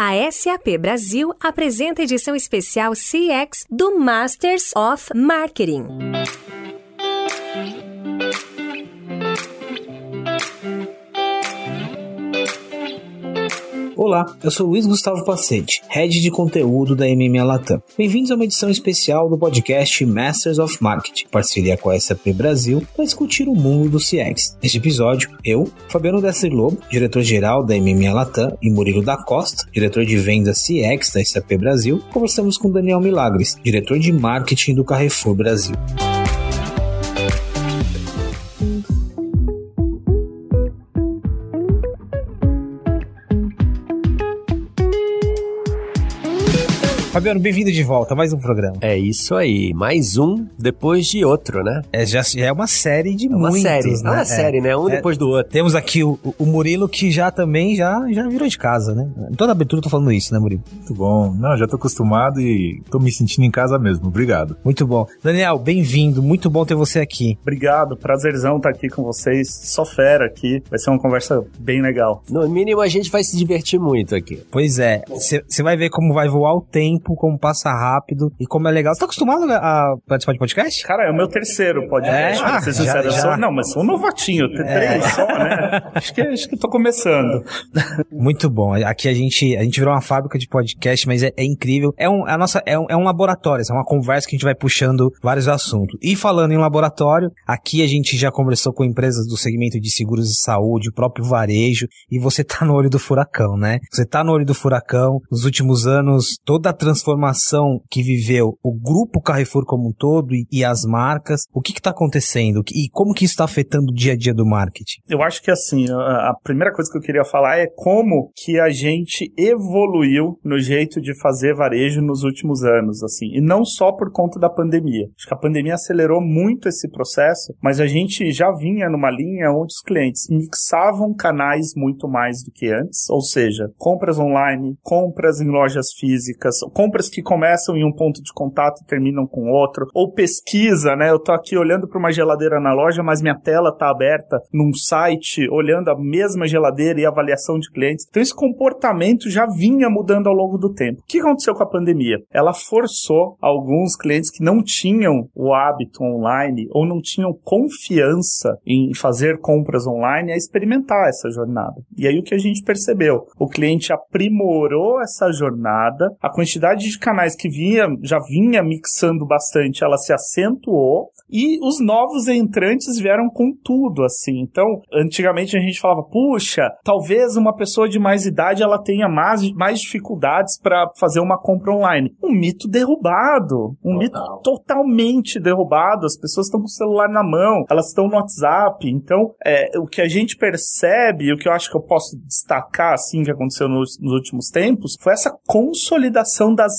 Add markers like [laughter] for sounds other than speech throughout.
A SAP Brasil apresenta edição especial CX do Masters of Marketing. Olá, eu sou Luiz Gustavo Pacete, Head de Conteúdo da MMA Latam. Bem-vindos a uma edição especial do podcast Masters of Marketing, parceria com a SAP Brasil, para discutir o mundo do CX. Neste episódio, eu, Fabiano Destri Lobo, diretor-geral da MMA Latam, e Murilo da Costa, diretor de vendas CX da SAP Brasil, conversamos com Daniel Milagres, diretor de marketing do Carrefour Brasil. Fabiano, bem-vindo de volta, mais um programa. É isso aí, mais um depois de outro, né? É, já, já é uma série de é uma muitos, série, né? É uma É. série, né? Um É. depois do outro. Temos aqui o, o Murilo, que já também já, já virou de casa, né? Em toda abertura eu tô falando isso, né, Murilo? Muito bom. Não, já tô acostumado e tô me sentindo em casa mesmo. Obrigado. Muito bom. Daniel, bem-vindo, muito bom ter você aqui. Obrigado, prazerzão estar aqui com vocês. Só fera aqui. Vai ser uma conversa bem legal. No mínimo, a gente vai se divertir muito aqui. Pois é, você vai ver como vai voar o tempo, como passa rápido e como é legal. Você tá acostumado a participar de podcast? Cara, é o meu terceiro podcast, É? pra Ah, ser já- sincero. Eu já. sou- não, mas sou um novatinho, tem três só, né? Acho que, acho que tô começando. [laughs] Muito bom. Aqui a gente, a gente virou uma fábrica de podcast, mas é, é incrível. É um, a nossa, é um, é um laboratório, é uma conversa que a gente vai puxando vários assuntos. E falando em laboratório, aqui a gente já conversou com empresas do segmento de seguros de saúde, o próprio varejo, e você tá no olho do furacão, né? Você tá no olho do furacão. Nos últimos anos, toda a transformação que viveu o grupo Carrefour como um todo e, e as marcas, o que que tá acontecendo? E como que isso tá afetando o dia a dia do marketing? Eu acho que assim, a a primeira coisa que eu queria falar é como que a gente evoluiu no jeito de fazer varejo nos últimos anos, assim, e não só por conta da pandemia. Acho que a pandemia acelerou muito esse processo, mas a gente já vinha numa linha onde os clientes mixavam canais muito mais do que antes, ou seja, compras online, compras em lojas físicas, compras que começam em um ponto de contato e terminam com outro, ou pesquisa, né? Eu tô aqui olhando para uma geladeira na loja, mas minha tela tá aberta num site olhando a mesma geladeira e avaliação de clientes. Então esse comportamento já vinha mudando ao longo do tempo. O que aconteceu com a pandemia? Ela forçou alguns clientes que não tinham o hábito online ou não tinham confiança em fazer compras online a experimentar essa jornada. E aí o que a gente percebeu? O cliente aprimorou essa jornada, a quantidade de canais que vinha, já vinha mixando bastante, ela se acentuou e os novos entrantes vieram com tudo, assim. Então, antigamente a gente falava, puxa, talvez uma pessoa de mais idade ela tenha mais, mais dificuldades para fazer uma compra online. Um mito derrubado, um mito totalmente derrubado. As pessoas estão com o celular na mão, elas estão no WhatsApp. Então, é, o que a gente percebe, o que eu acho que eu posso destacar, assim, que aconteceu nos, nos últimos tempos, foi essa consolidação das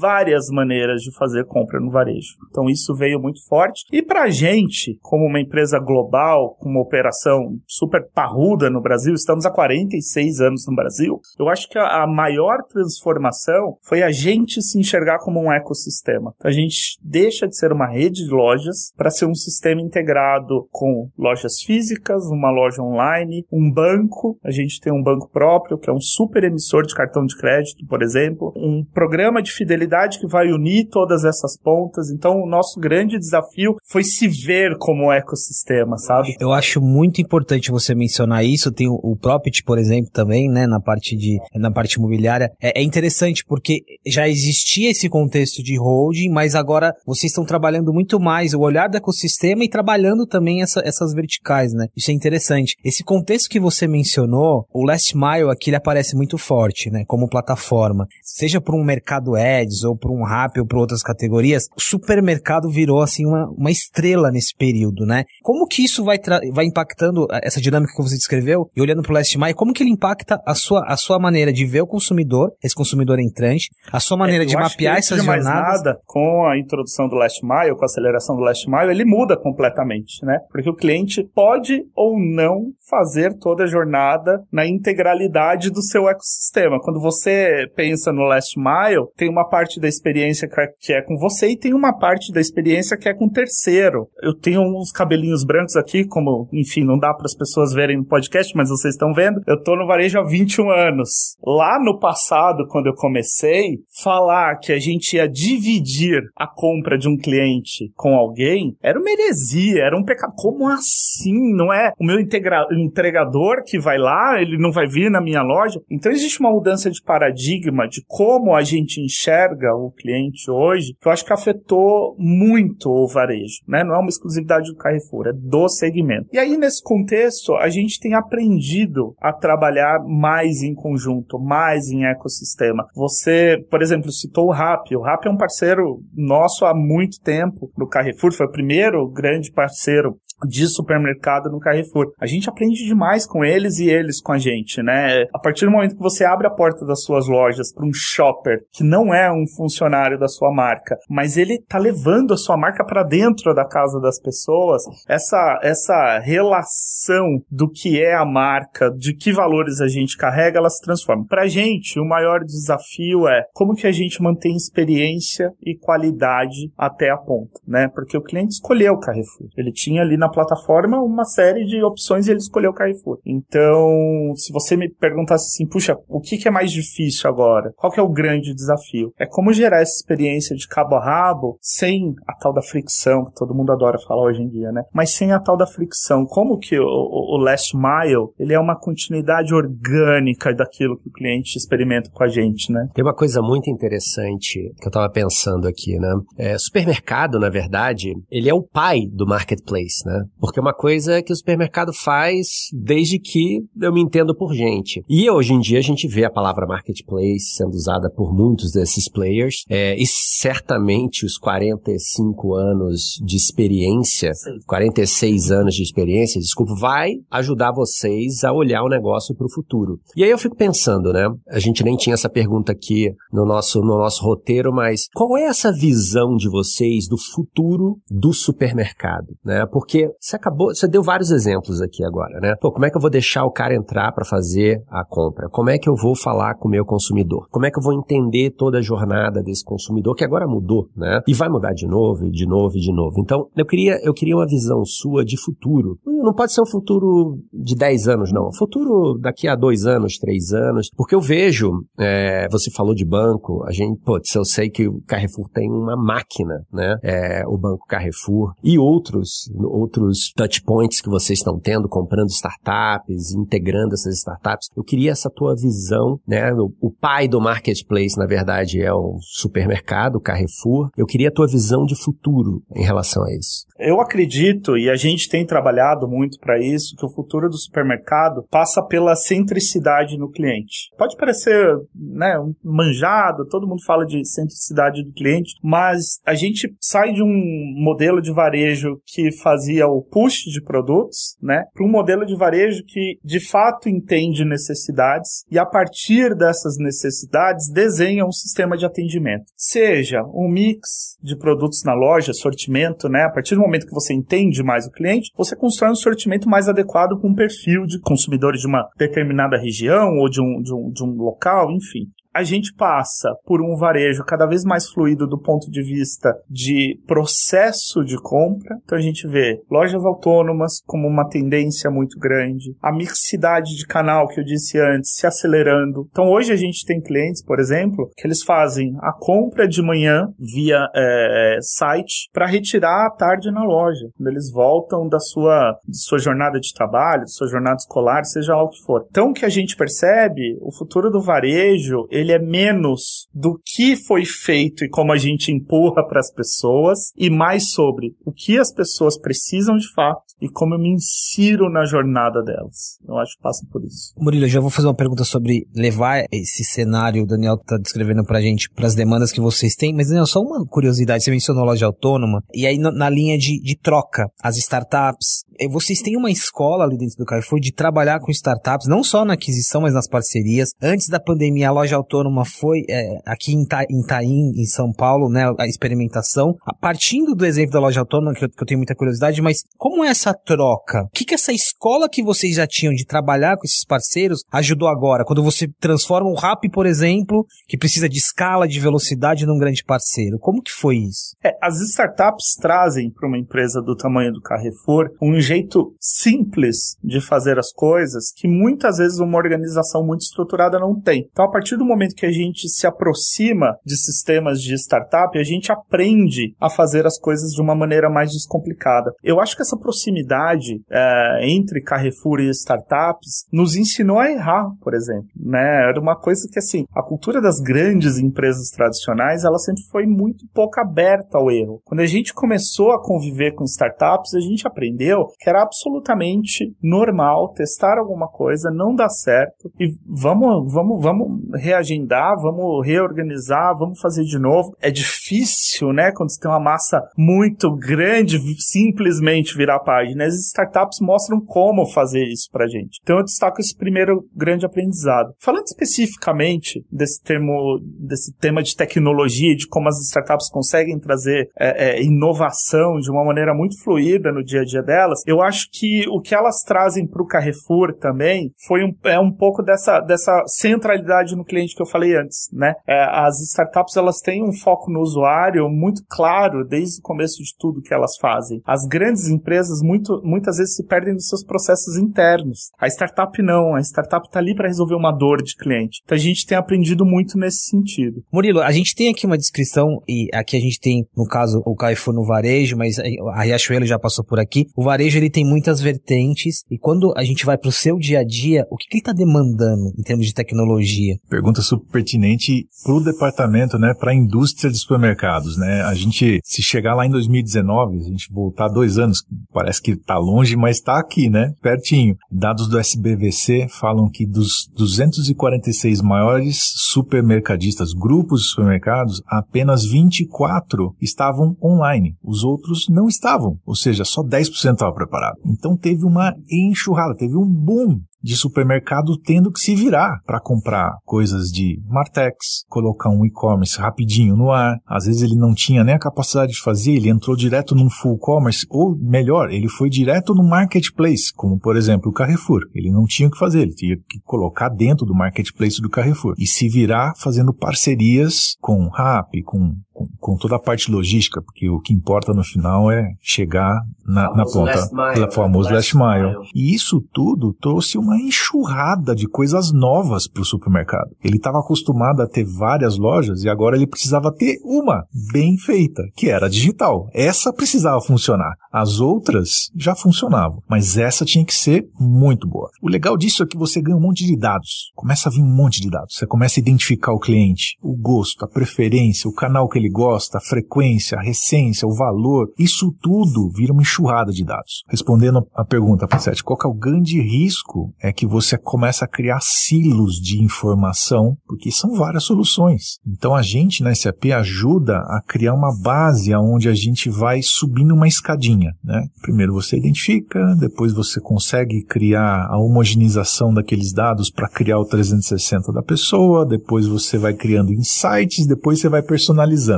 várias maneiras de fazer compra no varejo. Então, isso veio muito forte. E pra gente, como uma empresa global, com uma operação super parruda no Brasil, estamos há 46 anos no Brasil, eu acho que a, a maior transformação foi a gente se enxergar como um ecossistema. A gente deixa de ser uma rede de lojas para ser um sistema integrado com lojas físicas, uma loja online, um banco. A gente tem um banco próprio, que é um super emissor de cartão de crédito, por exemplo, um programa de fidelidade que vai unir todas essas pontas. Então, o nosso grande desafio foi se ver como ecossistema, sabe? Eu acho muito importante você mencionar isso. Tem o, o Profit, por exemplo, também, né, na parte de, na parte imobiliária. É, é interessante porque já existia esse contexto de holding, mas agora vocês estão trabalhando muito mais o olhar do ecossistema e trabalhando também essa- essas verticais, né? Isso é interessante. Esse contexto que você mencionou, o Last Mile aqui ele aparece muito forte, né, como plataforma. Seja por um mercado ads ou por um rap ou por outras categorias, o supermercado virou assim uma, uma estrela nesse período, né? Como que isso vai, vai impactando a- essa dinâmica que você descreveu e olhando pro Last Mile, como que ele impacta a sua, a sua maneira de ver o consumidor, esse consumidor entrante, a sua maneira É, de mapear essas de mais jornadas? nada, com a introdução do Last Mile, com a aceleração do Last Mile, ele muda completamente, né? Porque o cliente pode ou não fazer toda a jornada na integralidade do seu ecossistema. Quando você pensa no Last Mile, tem uma parte da experiência que é- que é com você e tem uma parte da experiência que é com parceiro. Eu tenho uns cabelinhos brancos aqui, como, enfim, não dá para as pessoas verem no podcast, mas vocês estão vendo. Eu tô no varejo há 21 anos. Lá no passado, quando eu comecei, falar que a gente ia dividir a compra de um cliente com alguém era uma heresia, era um pecado. Como assim? Não é o meu entregador que vai lá, ele não vai vir na minha loja? Então existe uma mudança de paradigma de como a gente enxerga o cliente hoje, que eu acho que afetou muito o varejo, né? Não é uma exclusividade do Carrefour, é do segmento. E aí, nesse contexto, a gente tem aprendido a trabalhar mais em conjunto, mais em ecossistema. Você, por exemplo, citou o Rap. O Rap é um parceiro nosso há muito tempo no Carrefour, foi o primeiro grande parceiro de supermercado no Carrefour. A gente aprende demais com eles e eles com a gente, né? A partir do momento que você abre a porta das suas lojas para um shopper que não é um funcionário da sua marca, mas ele tá levando a sua marca para dentro da casa das pessoas, essa essa relação do que é a marca, de que valores a gente carrega, ela se transforma. Pra gente, o maior desafio é como que a gente mantém experiência e qualidade até a ponta, né? Porque o cliente escolheu o Carrefour. Ele tinha ali na na plataforma uma série de opções e ele escolheu o Carrefour. Então, se você me perguntasse assim, puxa, o que, que é mais difícil agora? Qual que é o grande desafio? É como gerar essa experiência de cabo a rabo sem a tal da fricção, que todo mundo adora falar hoje em dia, né? Mas sem a tal da fricção. Como que o, o, o last mile, ele é uma continuidade orgânica daquilo que o cliente experimenta com a gente, né? Tem uma coisa muito interessante que eu tava pensando aqui, né? É, supermercado, na verdade, ele é o pai do marketplace, né? Porque é uma coisa que o supermercado faz desde que eu me entendo por gente. E hoje em dia a gente vê a palavra marketplace sendo usada por muitos desses players, é, e certamente os 45 anos de experiência, 46 anos de experiência, desculpa, vai ajudar vocês a olhar o negócio para o futuro. E aí eu fico pensando, né? A gente nem tinha essa pergunta aqui no nosso, no nosso roteiro, mas qual é essa visão de vocês do futuro do supermercado, né? Porque você acabou, você deu vários exemplos aqui agora, né? Pô, como é que eu vou deixar o cara entrar para fazer a compra? Como é que eu vou falar com o meu consumidor? Como é que eu vou entender toda a jornada desse consumidor que agora mudou, né? E vai mudar de novo, de novo de novo. Então, eu queria, eu queria uma visão sua de futuro. Não pode ser um futuro de 10 anos, não. Futuro daqui a dois anos, três anos. Porque eu vejo, é, você falou de banco, a gente, pô, eu sei que o Carrefour tem uma máquina, né? É, o Banco Carrefour e outros, outros outros touchpoints que vocês estão tendo, comprando startups, integrando essas startups. Eu queria essa tua visão, né? O, o pai do marketplace, na verdade, é o supermercado, o Carrefour. Eu queria a tua visão de futuro em relação a isso. Eu acredito, e a gente tem trabalhado muito para isso, que o futuro do supermercado passa pela centricidade no cliente. Pode parecer, né, manjado, todo mundo fala de centricidade do cliente, mas a gente sai de um modelo de varejo que fazia o push de produtos, né, para um modelo de varejo que de fato entende necessidades e a partir dessas necessidades desenha um sistema de atendimento. Seja um mix de produtos na loja, sortimento, né, a partir do momento que você entende mais o cliente, você constrói um sortimento mais adequado com um perfil de consumidores de uma determinada região ou de um, de um, de um local, enfim a gente passa por um varejo cada vez mais fluido do ponto de vista de processo de compra. Então a gente vê lojas autônomas como uma tendência muito grande, a mixidade de canal que eu disse antes se acelerando. Então hoje a gente tem clientes, por exemplo, que eles fazem a compra de manhã via é, site para retirar à tarde na loja, quando eles voltam da sua, de sua jornada de trabalho, de sua jornada escolar, seja lá o que for. Então o que a gente percebe, o futuro do varejo, ele ele é menos do que foi feito e como a gente empurra para as pessoas e mais sobre o que as pessoas precisam de fato e como eu me insiro na jornada delas. Eu acho que passa por isso. Murilo, eu já vou fazer uma pergunta sobre levar esse cenário, o Daniel está descrevendo para a gente, para as demandas que vocês têm, mas Daniel, só uma curiosidade, você mencionou loja autônoma, e aí na, linha de, de troca, as startups, vocês têm uma escola ali dentro do Carrefour de trabalhar com startups, não só na aquisição, mas nas parcerias. Antes da pandemia, a loja autônoma foi é, aqui em, Ta, em Taim, em São Paulo, né, a experimentação. Partindo do exemplo da loja autônoma, que eu, que eu tenho muita curiosidade, mas como é essa essa troca? O que, que essa escola que vocês já tinham de trabalhar com esses parceiros ajudou agora? Quando você transforma o RAP, por exemplo, que precisa de escala, de velocidade num grande parceiro. Como que foi isso? É, as startups trazem para uma empresa do tamanho do Carrefour um jeito simples de fazer as coisas que muitas vezes uma organização muito estruturada não tem. Então, a partir do momento que a gente se aproxima de sistemas de startup, a gente aprende a fazer as coisas de uma maneira mais descomplicada. Eu acho que essa proximidade é, entre Carrefour e startups nos ensinou a errar, por exemplo. Né? Era uma coisa que, assim, a cultura das grandes empresas tradicionais, ela sempre foi muito pouco aberta ao erro. Quando a gente começou a conviver com startups, a gente aprendeu era absolutamente normal testar alguma coisa, não dar certo e vamos, vamos, vamos reagendar, vamos reorganizar, vamos fazer de novo. É difícil, né? Quando você tem uma massa muito grande, simplesmente virar página. As startups mostram como fazer isso pra gente. Então eu destaco esse primeiro grande aprendizado. Falando especificamente desse termo, desse tema de tecnologia, de como as startups conseguem trazer é, é, inovação de uma maneira muito fluida no dia a dia delas, eu acho que o que elas trazem para o Carrefour também foi um, é um pouco dessa, dessa centralidade no cliente que eu falei antes, né? É, as startups elas têm um foco no usuário muito claro desde o começo de tudo que elas fazem. As grandes empresas muito, muitas vezes se perdem nos seus processos internos. A startup não, a startup está ali para resolver uma dor de cliente. Então a gente tem aprendido muito nesse sentido. Murilo, a gente tem aqui uma descrição e aqui a gente tem, no caso, o Carrefour no varejo, mas a Riachuelo já passou por aqui. O varejo ele tem muitas vertentes e quando a gente vai para o seu dia a dia, o que, que ele está demandando em termos de tecnologia? Pergunta super pertinente para o departamento, né, para a indústria de supermercados, né? A gente, se chegar lá em 2019, a gente voltar dois anos, parece que está longe, mas está aqui, né, pertinho. Dados do SBVC falam que dos 246 maiores supermercadistas, grupos de supermercados, apenas 24 estavam online. Os outros não estavam, ou seja, só 10% estava preparado. Então teve uma enxurrada, teve um boom de supermercado tendo que se virar para comprar coisas de Martex, colocar um e-commerce rapidinho no ar. Às vezes ele não tinha nem a capacidade de fazer, ele entrou direto num full commerce, ou melhor, ele foi direto no marketplace, como por exemplo o Carrefour. Ele não tinha o que fazer, ele tinha que colocar dentro do marketplace do Carrefour e se virar fazendo parcerias com Rap, com com, toda a parte logística, porque o que importa no final é chegar na, na ponta, pelo famoso last mile. mile. E isso tudo trouxe uma enxurrada de coisas novas para o supermercado. Ele estava acostumado a ter várias lojas e agora ele precisava ter uma bem feita, que era digital. Essa precisava funcionar. As outras já funcionavam, mas essa tinha que ser muito boa. O legal disso é que você ganha um monte de dados. Começa a vir um monte de dados. Você começa a identificar o cliente, o gosto, a preferência, o canal que ele gosta, a frequência, a recência, o valor. Isso tudo vira uma enxurrada de dados. Respondendo a pergunta, Pacete, qual é o grande risco? É que você começa a criar silos de informação, porque são várias soluções. Então a gente na SAP ajuda a criar uma base onde a gente vai subindo uma escadinha. Né? Primeiro você identifica, depois você consegue criar a homogeneização daqueles dados para criar o 360 da pessoa, depois você vai criando insights, depois você vai personalizando.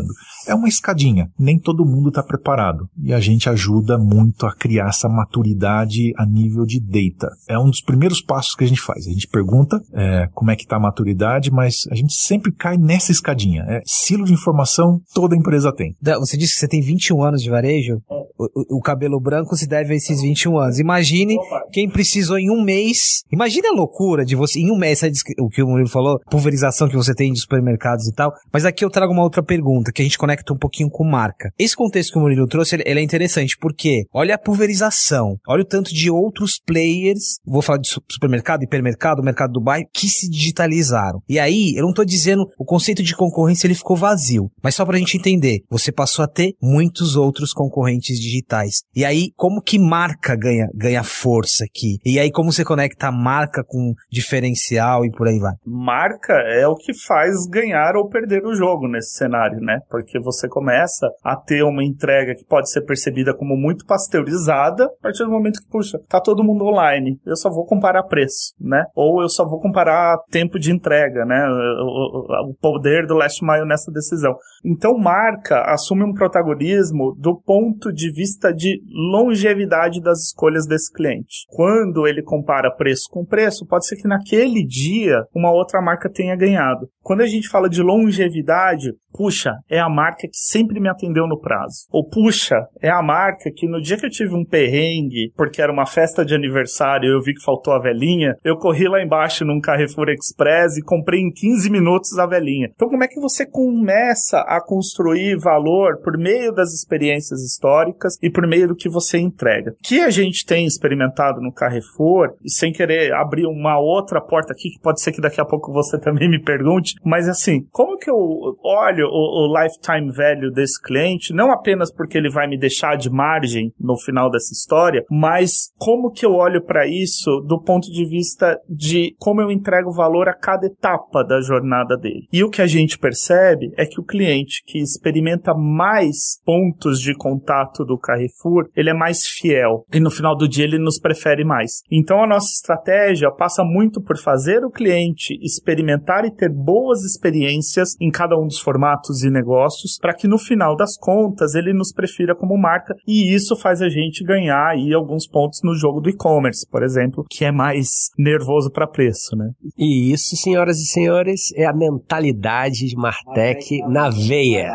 É uma escadinha, nem todo mundo está preparado. E a gente ajuda muito a criar essa maturidade a nível de data. É um dos primeiros passos que a gente faz. A gente pergunta é, como é que está a maturidade, mas a gente sempre cai nessa escadinha. É silo de informação, toda empresa tem. Você disse que você tem 21 anos de varejo? O, o, cabelo branco se deve a esses 21 anos. Imagine quem precisou em um mês. Imagine a loucura de você, em um mês, o que o Murilo falou, pulverização que você tem de supermercados e tal. Mas aqui eu trago uma outra pergunta, que a gente conecta um pouquinho com marca. Esse contexto que o Murilo trouxe, ele, ele é interessante, porque olha a pulverização, olha o tanto de outros players, vou falar de supermercado, hipermercado, mercado do bairro, que se digitalizaram. E aí, eu não tô dizendo, o conceito de concorrência ele ficou vazio, mas só pra gente entender, você passou a ter muitos outros concorrentes digitais. E aí, como que marca ganha, ganha força aqui? E aí, como você conecta a marca com diferencial e por aí vai? Marca é o que faz ganhar ou perder o jogo nesse cenário, né? Porque você começa a ter uma entrega que pode ser percebida como muito pasteurizada a partir do momento que, puxa, tá todo mundo online, eu só vou comparar preço, né? Ou eu só vou comparar tempo de entrega, né? O, o, poder do last mile nessa decisão. Então, marca assume um protagonismo do ponto de vista de longevidade das escolhas desse cliente. Quando ele compara preço com preço, pode ser que naquele dia uma outra marca tenha ganhado. Quando a gente fala de longevidade, puxa, é a marca que sempre me atendeu no prazo. Ou puxa, é a marca que no dia que eu tive um perrengue, porque era uma festa de aniversário e eu vi que faltou a velhinha, eu corri lá embaixo num Carrefour Express e comprei em 15 minutos a velhinha. Então como é que você começa a construir valor por meio das experiências históricas e por meio do que você entrega? O que a gente tem experimentado no Carrefour, e sem querer abrir uma outra porta aqui, que pode ser que daqui a pouco você [laughs] também me pergunte, mas assim, como que eu olho o, o lifetime value desse cliente, não apenas porque ele vai me deixar de margem no final dessa história, mas como que eu olho para isso do ponto de vista de como eu entrego valor a cada etapa da jornada dele. E o que a gente percebe é que o cliente que experimenta mais pontos de contato do Carrefour, ele é mais fiel e no final do dia ele nos prefere mais. Então a nossa estratégia passa muito por fazer o cliente experimentar e ter boas experiências em cada um dos formatos e negócios para que no final das contas ele nos prefira como marca e isso faz a gente ganhar aí alguns pontos no jogo do e-commerce, por exemplo, que é mais nervoso para preço, né? E isso, senhoras e senhores, é a mentalidade de Martech [laughs] na veia.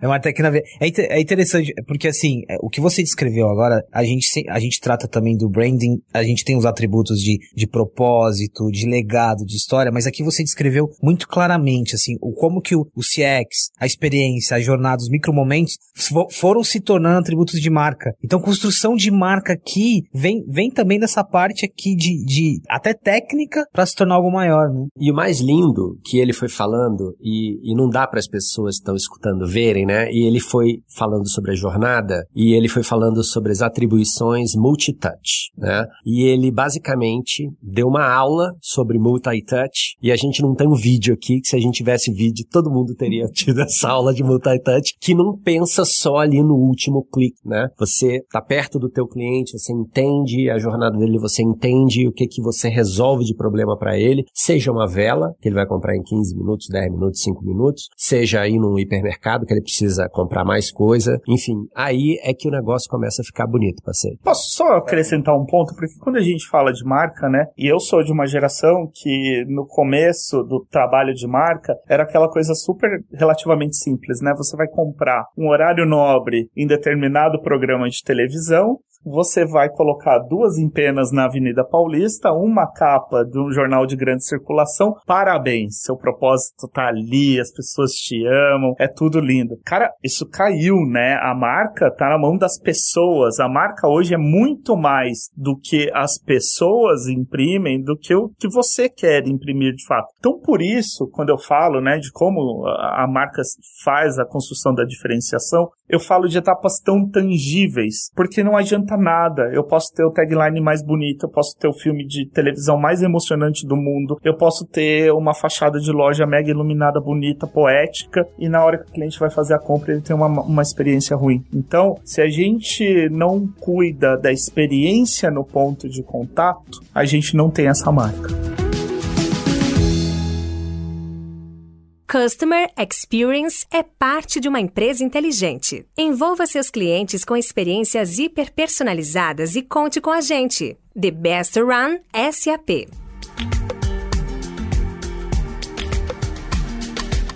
é Martech na veia. É, é interessante, porque assim, é, o que você descreveu agora, a gente, a gente trata também do branding, a gente tem os atributos de, de propósito, de legado, de história, mas aqui você descreveu muito claramente, assim, o como que o, o A experiência, a jornada, os micromomentos foram se tornando atributos de marca. Então, construção de marca aqui vem, vem também dessa parte aqui de, de até técnica para se tornar algo maior, né? E o mais lindo que ele foi falando, e, e não dá para as pessoas que estão escutando verem, né? E ele foi falando sobre a jornada, e ele foi falando sobre as atribuições multitouch, né? E ele basicamente deu uma aula sobre multi-touch, e a gente não tem um vídeo aqui, que se a gente tivesse vídeo, todo mundo teria [laughs] tido essa aula de multi-touch, que não pensa só ali no último clique, né? Você tá perto do teu cliente, você entende a jornada dele, você entende o que que você resolve de problema para ele, seja uma vela, que ele vai comprar em 15 minutos, 10 minutos, 5 minutos, seja aí num hipermercado que ele precisa comprar mais coisa, enfim, aí é que o negócio começa a ficar bonito, parceiro. Posso só acrescentar um ponto, porque quando a gente fala de marca, né, e eu sou de uma geração que no começo do trabalho de marca era aquela coisa super relativamente simples, né? Você vai comprar um horário nobre em determinado programa de televisão, você vai colocar duas empenas na Avenida Paulista, uma capa de um jornal de grande circulação. Parabéns, seu propósito tá ali, as pessoas te amam, é tudo lindo. Cara, isso caiu, né? A marca tá na mão das pessoas. A marca hoje é muito mais do que as pessoas imprimem, do que o que você quer imprimir de fato. Então, por isso, quando eu falo, né, de como a marca faz a construção da diferenciação, eu falo de etapas tão tangíveis, porque não adianta nada. Eu posso ter o tagline mais bonito, eu posso ter o filme de televisão mais emocionante do mundo, eu posso ter uma fachada de loja mega iluminada, bonita, poética, e na hora que o cliente vai fazer a compra ele tem uma, uma experiência ruim. Então, se a gente não cuida da experiência no ponto de contato, a gente não tem essa marca. Customer Experience é parte de uma empresa inteligente. Envolva seus clientes com experiências hiper personalizadas e conte com a gente. The Best Run SAP.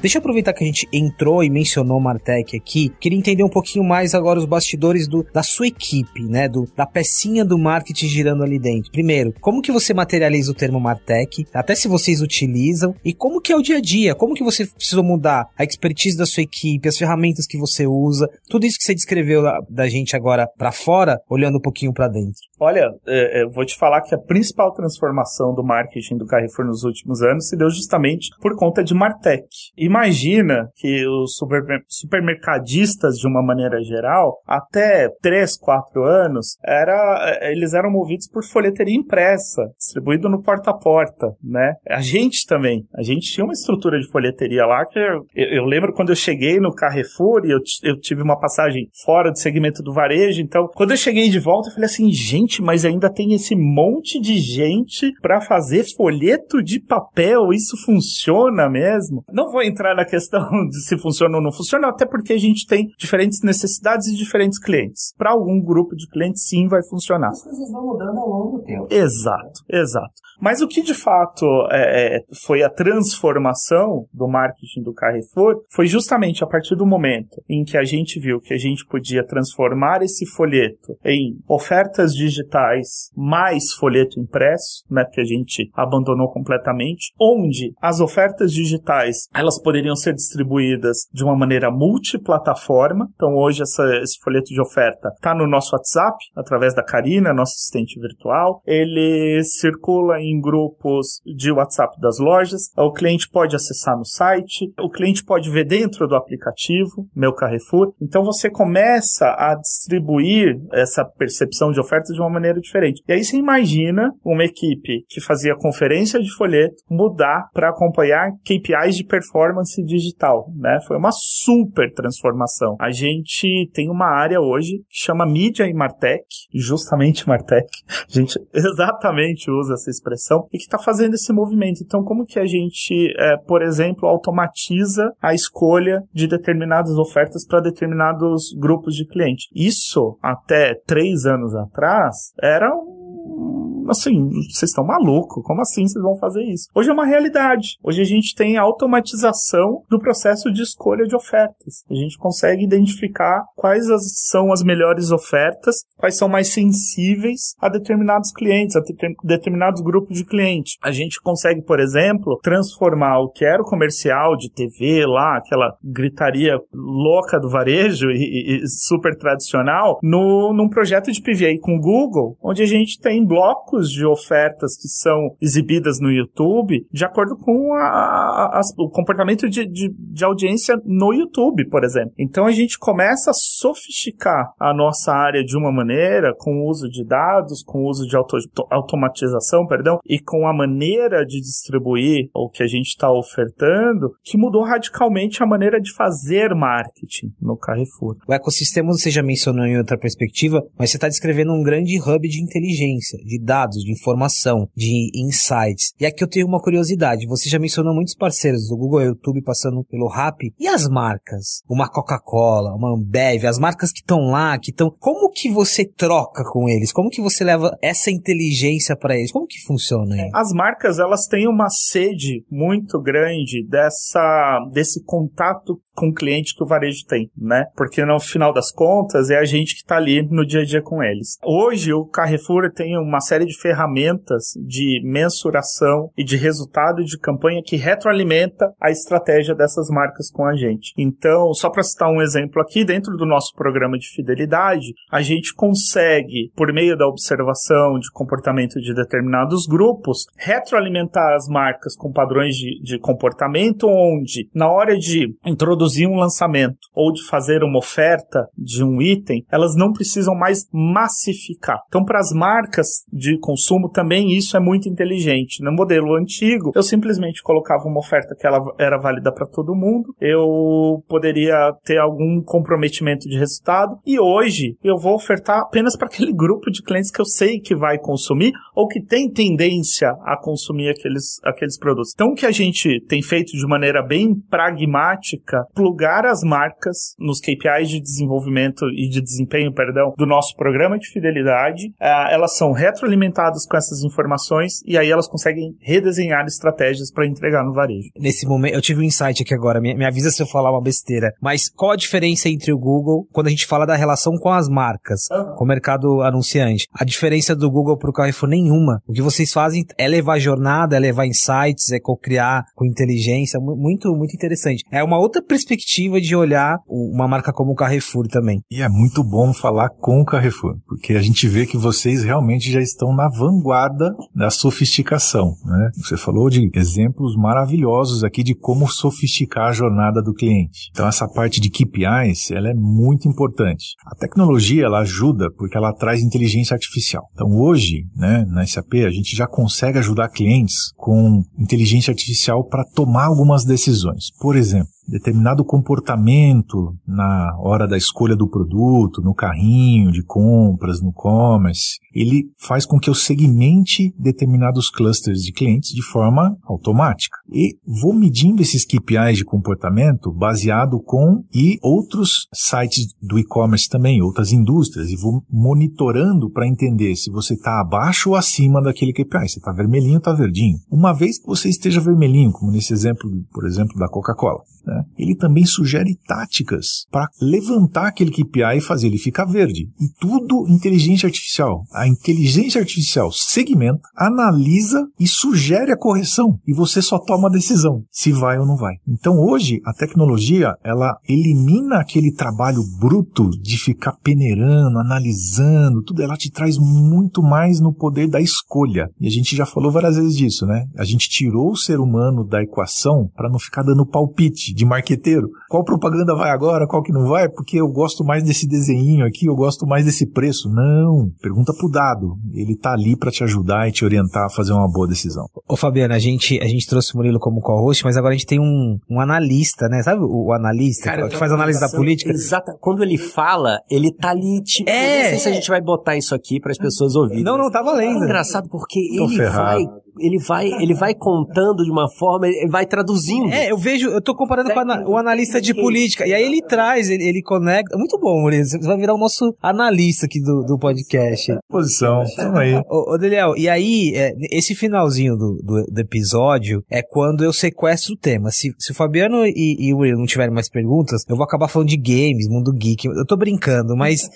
Deixa eu aproveitar que a gente entrou e mencionou Martech aqui. Queria entender um pouquinho mais agora os bastidores do, da sua equipe, né? Do, da pecinha do marketing girando ali dentro. Primeiro, como que você materializa o termo Martech? Até se vocês utilizam. E como que é o dia a dia? Como que você precisou mudar a expertise da sua equipe, as ferramentas que você usa? Tudo isso que você descreveu da, da gente agora para fora, olhando um pouquinho para dentro. Olha, é, é, vou te falar que a principal transformação do marketing do Carrefour nos últimos anos se deu justamente por conta de Martech. E imagina que os super, supermercadistas, de uma maneira geral, até 3, 4 anos, era, eles eram movidos por folheteria impressa, distribuído no porta a porta, né? A gente também. A gente tinha uma estrutura de folheteria lá que eu, eu lembro quando eu cheguei no Carrefour e eu, eu tive uma passagem fora do segmento do varejo, então quando eu cheguei de volta eu falei assim, gente, mas ainda tem esse monte de gente para fazer folheto de papel, isso funciona mesmo? Não vou entrar entrar na questão [laughs] de se funciona ou não funciona, até porque a gente tem diferentes necessidades e diferentes clientes. Para algum grupo de clientes, sim, vai funcionar. As coisas vão mudando ao longo do tempo. Exato, exato. Mas o que de fato é, é, foi a transformação do marketing do Carrefour foi justamente a partir do momento em que a gente viu que a gente podia transformar esse folheto em ofertas digitais mais folheto impresso, né, que a gente abandonou completamente, onde as ofertas digitais elas poderiam ser distribuídas de uma maneira multiplataforma. Então hoje essa, esse folheto de oferta está no nosso WhatsApp através da Karina, nossa assistente virtual. Ele circula em grupos de WhatsApp das lojas. O cliente pode acessar no site, o cliente pode ver dentro do aplicativo, meu Carrefour. Então você começa a distribuir essa percepção de oferta de uma maneira diferente. E aí você imagina uma equipe que fazia conferência de folheto mudar para acompanhar KPIs de performance digital, né? Foi uma super transformação. A gente tem uma área hoje que chama mídia e Martech, justamente Martech. [laughs] A gente exatamente usa essa expressão e que está fazendo esse movimento. Então, como que a gente, é, por exemplo, automatiza a escolha de determinadas ofertas para determinados grupos de cliente? Isso, até três anos atrás, era um assim, vocês estão malucos, como assim vocês vão fazer isso? Hoje é uma realidade. Hoje a gente tem automatização do processo de escolha de ofertas. A gente consegue identificar quais as, são as melhores ofertas, quais são mais sensíveis a determinados clientes, a determinados grupos de clientes. A gente consegue, por exemplo, transformar o que era o comercial de TV lá, aquela gritaria louca do varejo e, e super tradicional, no, num projeto de PVA com o Google, onde a gente tem blocos blocos de ofertas que são exibidas no YouTube de acordo com a, a, o comportamento de, de, de, audiência no YouTube, por exemplo. Então a gente começa a sofisticar a nossa área de uma maneira, com o uso de dados, com o uso de auto, automatização, perdão, e com a maneira de distribuir o que a gente está ofertando, que mudou radicalmente a maneira de fazer marketing no Carrefour. O ecossistema você já mencionou em outra perspectiva, mas você está descrevendo um grande hub de inteligência, de dados dados, de informação, de insights. E aqui eu tenho uma curiosidade. Você já mencionou muitos parceiros do Google YouTube passando pelo Rap. E as marcas? Uma Coca-Cola, uma Ambev, as marcas que estão lá, que estão... Como que você troca com eles? Como que você leva essa inteligência para eles? Como que funciona? Aí? As marcas, elas têm uma sede muito grande dessa, desse contato com o cliente que o varejo tem, né? Porque no final das contas é a gente que está ali no dia a dia com eles. Hoje o Carrefour tem uma série de ferramentas de mensuração e de resultado de campanha que retroalimenta a estratégia dessas marcas com a gente. Então, só para citar um exemplo aqui, dentro do nosso programa de fidelidade, a gente consegue, por meio da observação de comportamento de determinados grupos, retroalimentar as marcas com padrões de, de comportamento, onde na hora de introduzir um lançamento ou de fazer uma oferta de um item, elas não precisam mais massificar. Então, para as marcas de consumo também isso é muito inteligente. No modelo antigo, eu simplesmente colocava uma oferta que ela era válida para todo mundo, eu poderia ter algum comprometimento de resultado e hoje eu vou ofertar apenas para aquele [laughs] grupo de clientes que eu sei que vai consumir ou que tem tendência a consumir aqueles, aqueles produtos. Então, o que a gente tem feito de maneira bem pragmática plugar as marcas nos KPIs de desenvolvimento e de desempenho, perdão, do nosso programa de fidelidade. Uh, elas são retroalimentadas com essas informações e aí elas conseguem redesenhar estratégias para entregar no varejo. Nesse momento, eu tive um insight aqui agora, me, me avisa se eu falar uma besteira, mas qual a diferença entre o Google quando a gente fala da relação com as marcas, uhum. com o mercado anunciante? A diferença do Google para o Carrefour nenhuma. O que vocês fazem é levar jornada, é levar insights, é co-criar com inteligência, muito, muito interessante. É uma outra perspectiva de olhar uma marca como o Carrefour também. E é muito bom falar com o Carrefour, porque a gente vê que vocês realmente já estão na vanguarda da sofisticação. Né? Você falou de exemplos maravilhosos aqui de como sofisticar a jornada do cliente. Então essa parte de KPIs, ela é muito importante. A tecnologia, ela ajuda porque ela traz inteligência artificial. Então hoje, né, na SAP, a gente já consegue ajudar clientes com inteligência artificial para tomar algumas decisões. Por exemplo, determinado comportamento na hora da escolha do produto, no carrinho de compras, no commerce, ele faz com que eu segmente determinados clusters de clientes de forma automática. E vou medindo esses KPIs de comportamento baseado com e outros sites do e-commerce também, outras indústrias, e vou monitorando para entender se você está abaixo ou acima daquele KPI. Se está vermelhinho ou está verdinho. Uma vez que você esteja vermelhinho, como nesse exemplo, por exemplo, da Coca-Cola, né, ele também sugere táticas para levantar aquele KPI e fazer ele ficar verde. E tudo inteligência artificial. A inteligência artificial segmenta, analisa e sugere a correção. E você só toma a decisão se vai ou não vai. Então hoje a tecnologia ela elimina aquele trabalho bruto de ficar peneirando, analisando, tudo. Ela te traz muito mais no poder da escolha. E a gente já falou várias vezes disso, né? A gente tirou o ser humano da equação para não ficar dando palpite de marqueteiro. Qual propaganda vai agora, qual que não vai? Porque eu gosto mais desse desenho aqui, eu gosto mais desse preço. Não, pergunta pro dado. Ele tá ali para te ajudar e te orientar a fazer uma boa decisão. Ô Fabiana, a gente, a gente trouxe o Murilo como co-host, mas agora a gente tem um, um analista, né? Sabe o, o analista Cara, que faz análise da política? Exato. Quando ele fala, ele tá ali, tipo, é, não sei se a gente vai botar isso aqui para as pessoas ouvirem. Não, não, tá valendo. É engraçado porque Tô ele ferrado. vai ele vai, ele vai contando de uma forma, ele vai traduzindo. É, eu vejo, eu tô comparando com a, o analista de política, e aí ele traz, ele, ele conecta. Muito bom, Murilo. Você vai virar o nosso analista aqui do, do podcast. Posição, tamo aí. Ô, ô Daniel, e aí, é, esse finalzinho do, do, do, episódio é quando eu sequestro o tema. Se, se o Fabiano e, e o Murilo não tiverem mais perguntas, eu vou acabar falando de games, mundo geek. Eu tô brincando, mas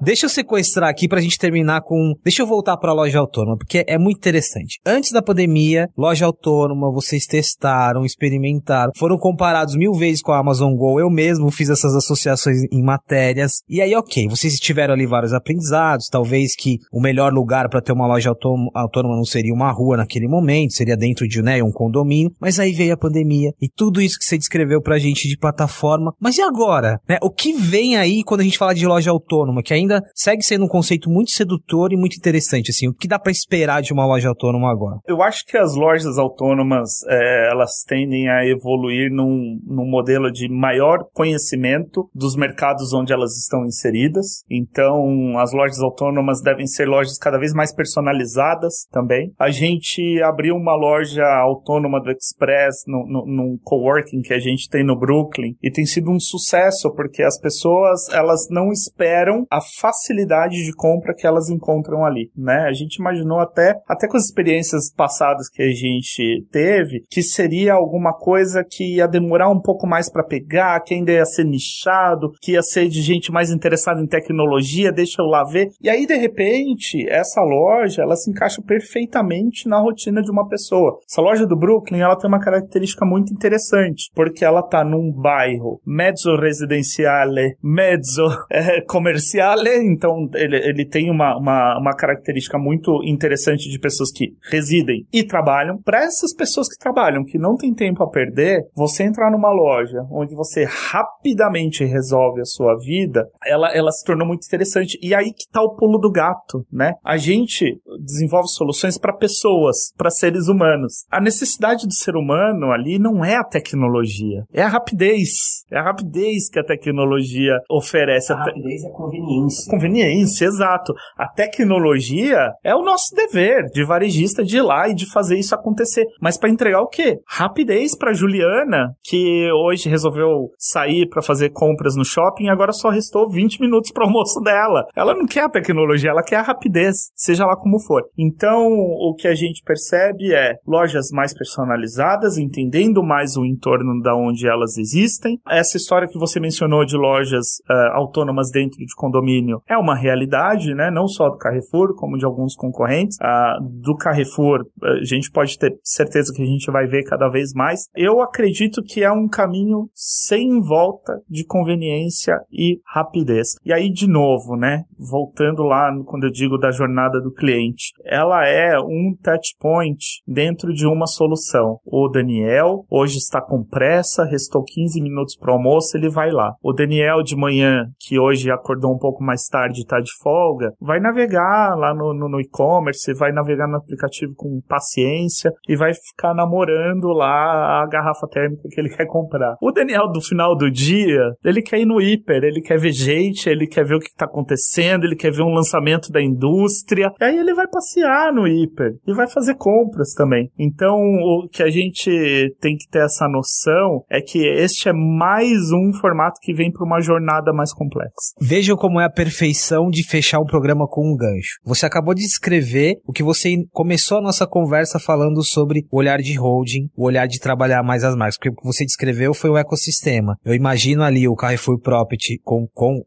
deixa eu sequestrar aqui pra gente terminar com. Deixa eu voltar pra loja autônoma, porque é muito interessante antes da pandemia, loja autônoma, vocês testaram, experimentaram, foram comparados mil vezes com a Amazon Go. Eu mesmo fiz essas associações em matérias. E aí, ok, vocês tiveram ali vários aprendizados. Talvez que o melhor lugar para ter uma loja autônoma não seria uma rua naquele momento, seria dentro de né, um condomínio. Mas aí veio a pandemia e tudo isso que você descreveu pra gente de plataforma. Mas e agora? Né? O que vem aí quando a gente fala de loja autônoma, que ainda segue sendo um conceito muito sedutor e muito interessante, assim, o que dá para esperar de uma loja autônoma agora? Eu acho que as lojas autônomas é, elas tendem a evoluir num, num modelo de maior conhecimento dos mercados onde elas estão inseridas. Então, as lojas autônomas devem ser lojas cada vez mais personalizadas também. A gente abriu uma loja autônoma do Express no, no, num coworking que a gente tem no Brooklyn e tem sido um sucesso porque as pessoas elas não esperam a facilidade de compra que elas encontram ali, né? A gente imaginou até até com as experiências experiências passadas que a gente teve, que seria alguma coisa que ia demorar um pouco mais para pegar, que ainda ia ser nichado, que ia ser de gente mais interessada em tecnologia, deixa eu lá ver. E aí, de repente, essa loja, ela se encaixa perfeitamente na rotina de uma pessoa. Essa loja do Brooklyn, ela tem uma característica muito interessante, porque ela tá num bairro mezzo residenciale, mezzo é, [laughs] comerciale, então ele, ele tem uma, uma, uma característica muito interessante de pessoas que residem e trabalham. Para essas pessoas que trabalham, que não tem tempo a perder, você entrar numa loja onde você rapidamente resolve a sua vida, ela, ela se tornou muito interessante. E aí que tá o pulo do gato, né? A gente desenvolve soluções para pessoas, para seres humanos. A necessidade do ser humano ali não é a tecnologia, é a rapidez. É a rapidez que a tecnologia oferece. A rapidez é conveniência. Conveniência, exato. A tecnologia é o nosso dever de varejista de ir lá e de fazer isso acontecer. Mas para entregar o quê? Rapidez para Juliana, que hoje resolveu sair para fazer compras no shopping agora só restou 20 minutos para o almoço dela. Ela não quer a tecnologia, ela quer a rapidez, seja lá como for. Então, o que a gente percebe é lojas mais personalizadas, entendendo mais o entorno da onde elas existem. Essa história que você mencionou de lojas uh, autônomas dentro de condomínio é uma realidade, né? Não só do Carrefour, como de alguns concorrentes. Uh, do Carrefour for, a gente pode ter certeza que a gente vai ver cada vez mais. Eu acredito que é um caminho sem volta de conveniência e rapidez. E aí, de novo, né? Voltando lá quando eu digo da jornada do cliente, ela é um touch point dentro de uma solução. O Daniel hoje está com pressa, restou 15 minutos para o almoço, ele vai lá. O Daniel de manhã, que hoje acordou um pouco mais tarde está de folga, vai navegar lá no, no, no e-commerce, vai navegar no aplicativo com paciência e vai ficar namorando lá a garrafa térmica que ele [laughs] quer comprar. O Daniel, do final do dia, ele quer ir no hiper, ele quer ver gente, ele quer ver o que está acontecendo, ele quer ver um lançamento da indústria. E aí ele vai passear no hiper e vai fazer compras também. Então, o que a gente tem que ter essa noção é que este é mais um formato que vem para uma jornada mais complexa. Vejam como é a perfeição de fechar um programa com um gancho. Você acabou de descrever o que você começou a nossa conversa falando sobre o olhar de holding, o olhar de trabalhar mais as marcas, porque o que você descreveu foi o ecossistema. Eu imagino ali o Carrefour Property com, com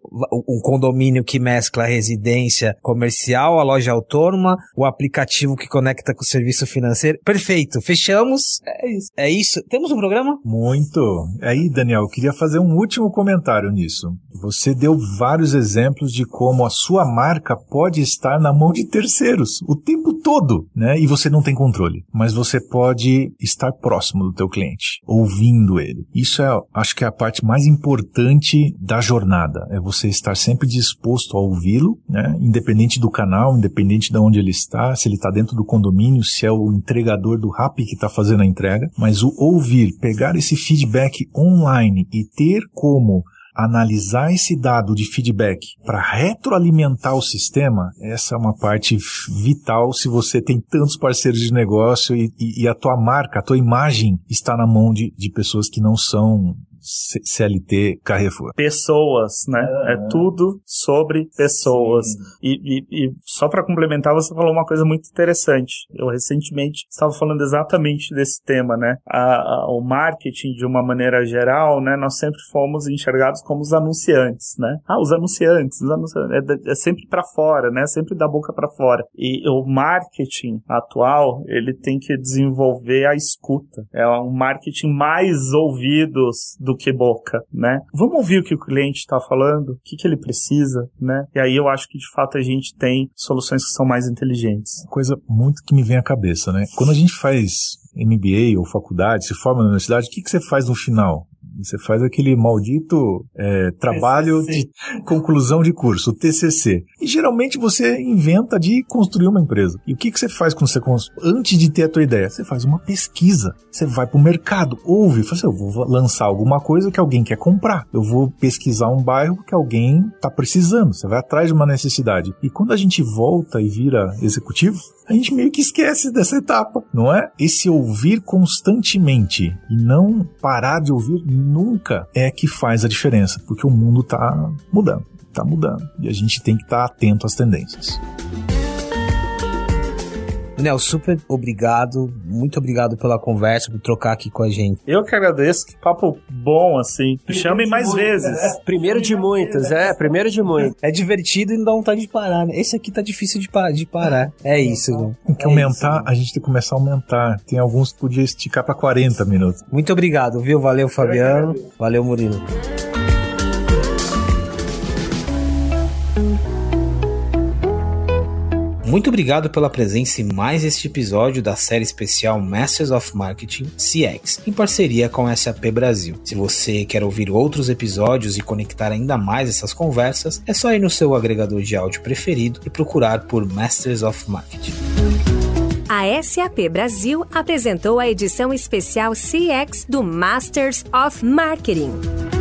um condomínio que mescla a residência comercial, a loja autônoma, o aplicativo que conecta com o serviço financeiro. Perfeito, fechamos. É isso. É isso. Temos um programa? Muito. Aí, Daniel, eu queria fazer um último comentário nisso. Você deu vários exemplos de como a sua marca pode estar na mão de terceiros o tempo todo, né? E você não tem controle, mas você pode estar próximo do teu cliente, ouvindo ele. Isso é, acho que é a parte mais importante da jornada, é você estar sempre disposto a ouvi-lo, né? Independente do canal, independente de onde ele está, se ele está dentro do condomínio, se é o entregador do Rap que está fazendo a entrega, mas o ouvir, pegar esse feedback online e ter como analisar esse dado de feedback para retroalimentar o sistema, essa é uma parte vital se você tem tantos parceiros de negócio e, e, e a tua marca, a tua imagem está na mão de, de pessoas que não são CLT Carrefour. Pessoas, né? Uhum. É tudo sobre pessoas. E, e, e, só para complementar, você falou uma coisa muito interessante. Eu recentemente estava falando exatamente desse tema, né? A, a, o marketing, de uma maneira geral, né? Nós sempre fomos enxergados como os anunciantes, né? Ah, os anunciantes, os anunciantes. É, é sempre para fora, né? Sempre da boca para fora. E o marketing atual, ele tem que desenvolver a escuta. É um marketing mais ouvidos do do que boca, né? Vamos ouvir o que o cliente está falando, o que, que ele precisa, né? E aí eu acho que de fato a gente tem soluções que são mais inteligentes. Coisa muito que me vem à cabeça, né? Quando a gente faz MBA ou faculdade, se forma na universidade, o que, que você faz no final? Você faz aquele maldito é, trabalho TCC. de conclusão de curso, o TCC. E geralmente você inventa de construir uma empresa. E o que, que você faz quando você antes de ter a tua ideia? Você faz uma pesquisa. Você vai para o mercado, ouve, fala assim, eu vou lançar alguma coisa que alguém quer comprar. Eu vou pesquisar um bairro que alguém está precisando. Você vai atrás de uma necessidade. E quando a gente volta e vira executivo, a gente meio que esquece dessa etapa, não é? Esse ouvir constantemente e não parar de ouvir nunca é que faz a diferença, porque o mundo está mudando, está mudando e a gente tem que estar tá atento às tendências. Daniel, super obrigado, muito obrigado pela conversa, por trocar aqui com a gente. Eu que agradeço, que papo bom, assim. Me chamem mais vezes. É. Primeiro de muitos, é, primeiro de muitos. É divertido e não dá vontade de parar, né? Esse aqui tá difícil de, pa de parar. É isso? Tem que é aumentar, isso, a gente tem que começar a aumentar. Tem alguns que podia esticar para 40 minutos. Muito obrigado, viu? Valeu, Fabiano. Valeu, Murilo. Muito obrigado pela presença em mais este episódio da série especial Masters of Marketing CX, em parceria com a SAP Brasil. Se você quer ouvir outros episódios e conectar ainda mais essas conversas, é só ir no seu agregador de áudio preferido e procurar por Masters of Marketing. A SAP Brasil apresentou a edição especial CX do Masters of Marketing.